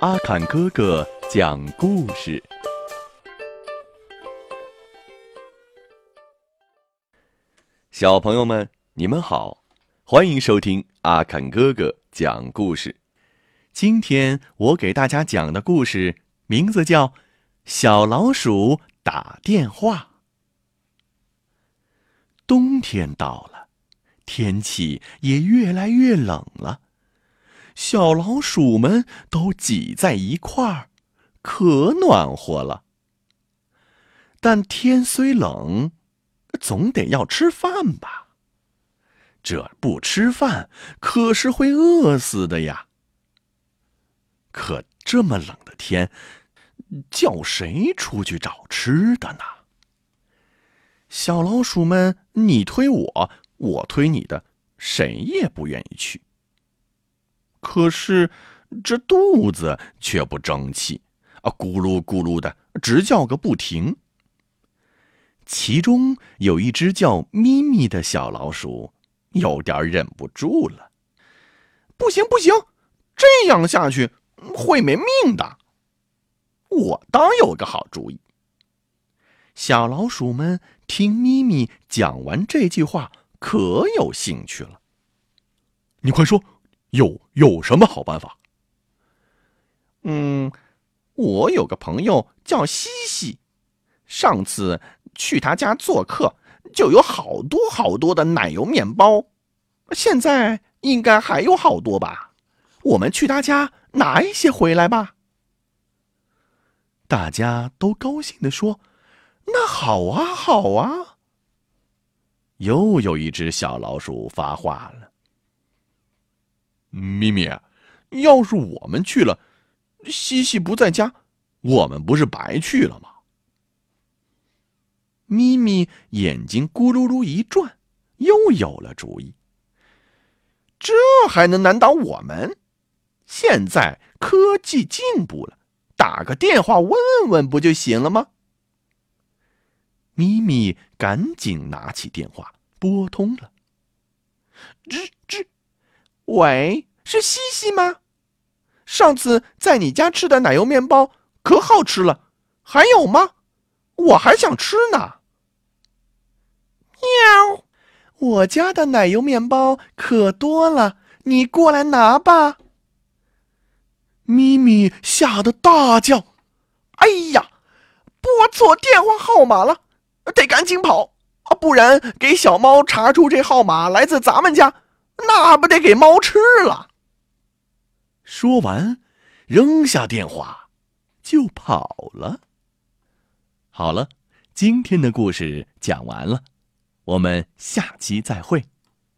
阿坎哥哥讲故事。小朋友们，你们好，欢迎收听阿坎哥哥讲故事。今天我给大家讲的故事名字叫《小老鼠打电话》。冬天到了，天气也越来越冷了。小老鼠们都挤在一块儿，可暖和了。但天虽冷，总得要吃饭吧？这不吃饭可是会饿死的呀！可这么冷的天，叫谁出去找吃的呢？小老鼠们你推我，我推你的，谁也不愿意去。可是，这肚子却不争气，啊，咕噜咕噜的直叫个不停。其中有一只叫咪咪的小老鼠，有点忍不住了。不行不行，这样下去会没命的。我倒有个好主意。小老鼠们听咪咪讲完这句话，可有兴趣了。你快说。有有什么好办法？嗯，我有个朋友叫西西，上次去他家做客，就有好多好多的奶油面包，现在应该还有好多吧？我们去他家拿一些回来吧。大家都高兴的说：“那好啊，好啊。”又有一只小老鼠发话了。咪咪，要是我们去了，西西不在家，我们不是白去了吗？咪咪眼睛咕噜噜一转，又有了主意。这还能难倒我们？现在科技进步了，打个电话问问不就行了吗？咪咪赶紧拿起电话，拨通了。吱吱。喂，是西西吗？上次在你家吃的奶油面包可好吃了，还有吗？我还想吃呢。喵，我家的奶油面包可多了，你过来拿吧。咪咪吓得大叫：“哎呀，拨错电话号码了，得赶紧跑啊，不然给小猫查出这号码来自咱们家。”那不得给猫吃了？说完，扔下电话就跑了。好了，今天的故事讲完了，我们下期再会。